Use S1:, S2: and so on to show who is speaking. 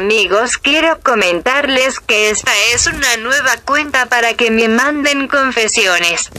S1: amigos quiero comentarles que esta es una nueva cuenta para que me manden confesiones.